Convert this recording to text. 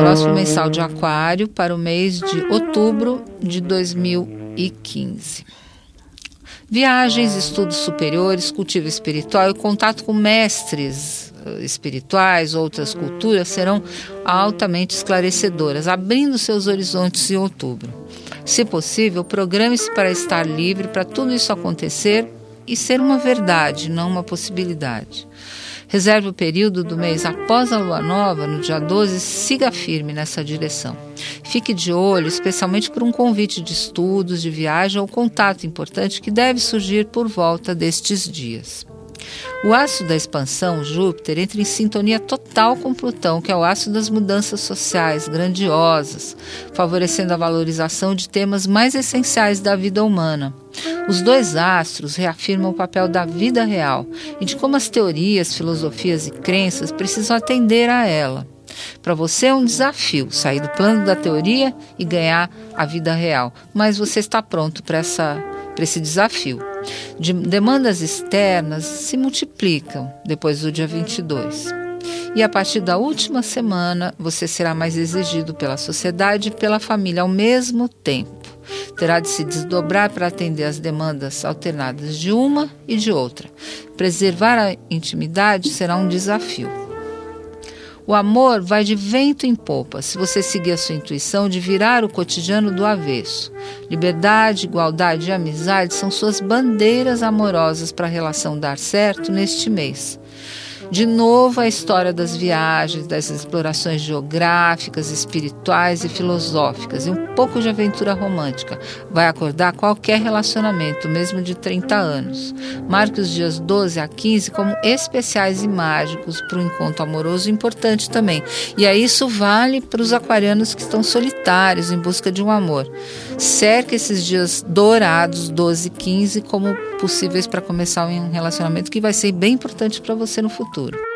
Próximo mensal de Aquário para o mês de outubro de 2015. Viagens, estudos superiores, cultivo espiritual e contato com mestres eh, espirituais, outras culturas serão altamente esclarecedoras, abrindo seus horizontes em outubro. Se possível, programe-se para estar livre para tudo isso acontecer e ser uma verdade, não uma possibilidade. Reserve o período do mês após a lua nova, no dia 12, siga firme nessa direção. Fique de olho, especialmente por um convite de estudos, de viagem ou contato importante que deve surgir por volta destes dias. O aço da expansão, Júpiter, entra em sintonia total com Plutão, que é o aço das mudanças sociais grandiosas, favorecendo a valorização de temas mais essenciais da vida humana. Os dois astros reafirmam o papel da vida real e de como as teorias, filosofias e crenças precisam atender a ela. Para você é um desafio sair do plano da teoria e ganhar a vida real, mas você está pronto para esse desafio de demandas externas se multiplicam depois do dia 22. E a partir da última semana, você será mais exigido pela sociedade e pela família ao mesmo tempo. Terá de se desdobrar para atender às demandas alternadas de uma e de outra. Preservar a intimidade será um desafio. O amor vai de vento em popa se você seguir a sua intuição de virar o cotidiano do avesso. Liberdade, igualdade e amizade são suas bandeiras amorosas para a relação dar certo neste mês. De novo, a história das viagens, das explorações geográficas, espirituais e filosóficas, e um pouco de aventura romântica. Vai acordar qualquer relacionamento, mesmo de 30 anos. Marque os dias 12 a 15 como especiais e mágicos para um encontro amoroso importante também. E aí isso vale para os aquarianos que estão solitários em busca de um amor. Cerque esses dias dourados, 12 e 15, como possíveis para começar um relacionamento que vai ser bem importante para você no futuro.